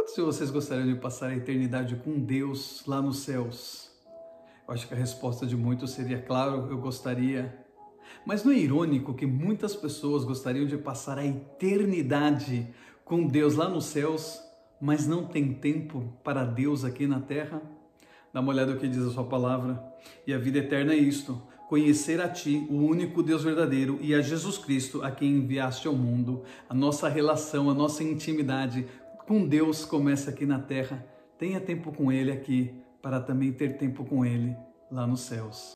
Quantos de vocês gostariam de passar a eternidade com Deus lá nos céus? Eu acho que a resposta de muitos seria claro, eu gostaria. Mas não é irônico que muitas pessoas gostariam de passar a eternidade com Deus lá nos céus, mas não tem tempo para Deus aqui na terra? Dá uma olhada no que diz a sua palavra. E a vida eterna é isto: conhecer a Ti, o único Deus verdadeiro, e a Jesus Cristo, a quem enviaste ao mundo. A nossa relação, a nossa intimidade com Deus começa aqui na terra. Tenha tempo com Ele aqui, para também ter tempo com Ele lá nos céus.